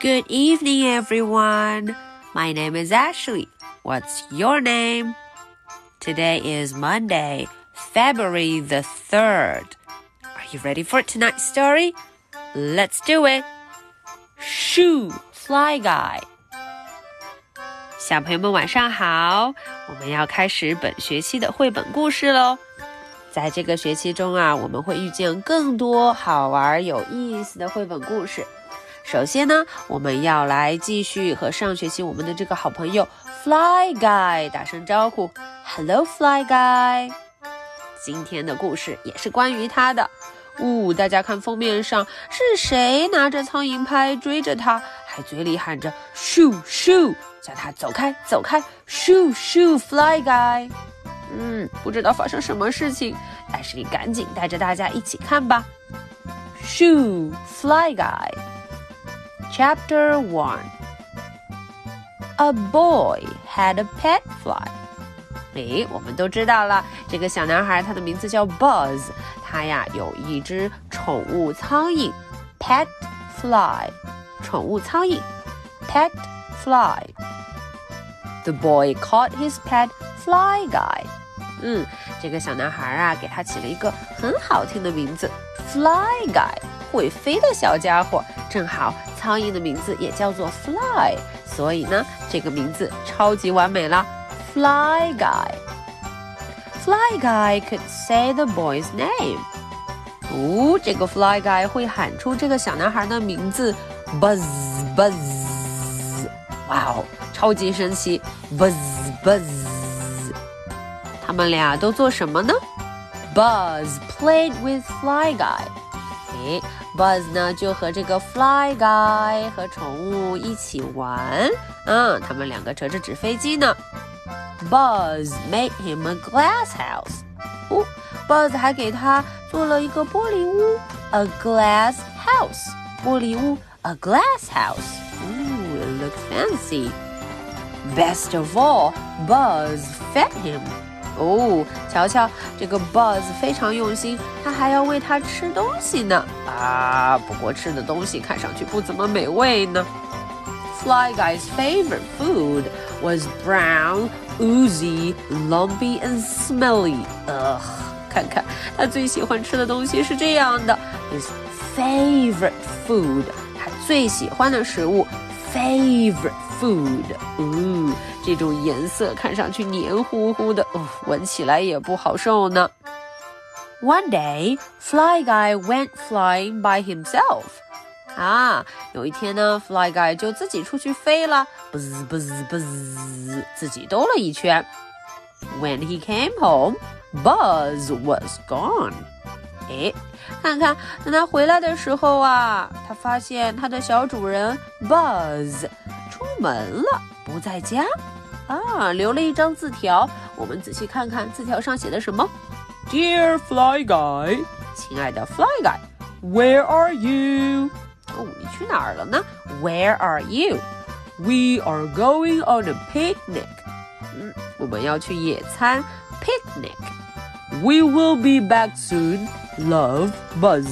Good evening, everyone. My name is Ashley. What's your name? Today is Monday, February the 3rd. Are you ready for tonight's story? Let's do it. Shoo, Fly Guy. 小朋友们晚上好，我们要开始本学期的绘本故事喽。在这个学期中啊，我们会遇见更多好玩有意思的绘本故事。 首先呢，我们要来继续和上学期我们的这个好朋友 Fly Guy 打声招呼，Hello Fly Guy。今天的故事也是关于他的。呜，大家看封面上是谁拿着苍蝇拍追着他，还嘴里喊着咻咻，叫他走开走开，咻咻 Fly Guy。嗯，不知道发生什么事情，但是你赶紧带着大家一起看吧。Shoo Fly Guy Chapter One A boy had a pet fly. 诶，我们都知道了，这个小男孩他的名字叫 Buzz，他呀有一只宠物苍蝇，pet fly，宠物苍蝇，pet fly。The boy caught his pet fly guy. 嗯，这个小男孩啊，给他起了一个很好听的名字，Fly Guy， 会飞的小家伙。正好苍蝇的名字也叫做 Fly，所以呢，这个名字超级完美了，Fly Guy。Fly Guy could say the boy's name。哦，这个 Fly Guy 会喊出这个小男孩的名字，Buzz Buzz。哇哦，超级神奇，Buzz Buzz。他们俩都做什么呢？Buzz played with Fly Guy。诶，Buzz 呢就和这个 Fly Guy 和宠物一起玩。嗯，他们两个折着纸飞机呢。Buzz made him a glass house。哦，Buzz 还给他做了一个玻璃屋，a glass house，玻璃屋，a glass house。Ooh, it looks fancy. Best of all, Buzz fed him. 哦，瞧瞧，这个 Buzz 非常用心，他还要喂它吃东西呢。啊，不过吃的东西看上去不怎么美味呢。Fly Guy's favorite food was brown, oozy, lumpy, and smelly. Ugh，看看他最喜欢吃的东西是这样的。His favorite food，他最喜欢的食物。Favorite food，嗯。这种颜色看上去黏糊糊的，哦，闻起来也不好受呢。One day, Fly Guy went flying by himself. 啊，有一天呢，Fly Guy 就自己出去飞了，buzz buzz buzz，自己兜了一圈。When he came home, Buzz was gone. 哎，看看，等他回来的时候啊，他发现他的小主人 Buzz 出 门了。不在家，啊，留了一张字条。我们仔细看看字条上写的什么：Dear Fly Guy，亲爱的 Fly Guy，Where are you？哦，你去哪儿了呢？Where are you？We are going on a picnic。嗯，我们要去野餐，picnic。We will be back soon. Love, Buzz。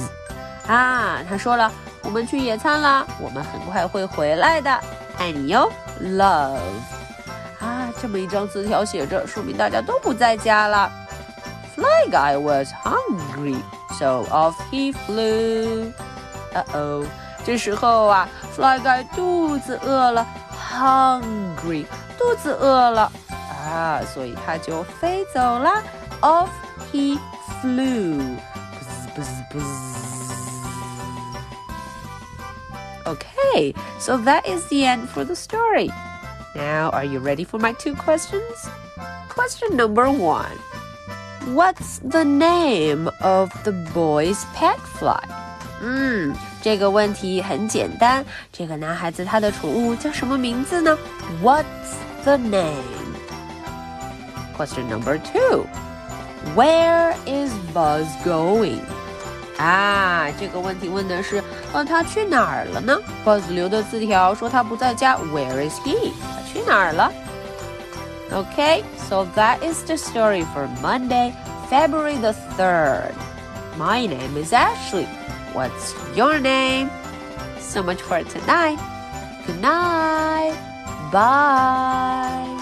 啊，他说了，我们去野餐啦，我们很快会回来的，爱你哟。Love 啊，这么一张字条写着，说明大家都不在家了。Fly guy was hungry, so off he flew. 呃哦，这时候啊，Fly guy 肚子饿了，hungry，肚子饿了啊，所以他就飞走了。Off he flew. Okay, so that is the end for the story. Now, are you ready for my two questions? Question number one What's the name of the boy's pet fly? 嗯，这个问题很简单。这个男孩子他的宠物叫什么名字呢？What's the name? Question number two. Where is Buzz going? 啊，这个问题问的是，呃，他去哪儿了呢？Buzz 留的字条说他不在家。Where is he？他去哪儿了？Okay, so that is the story for Monday, February the third. My name is Ashley. What's your name? So much for tonight. Good night. Bye.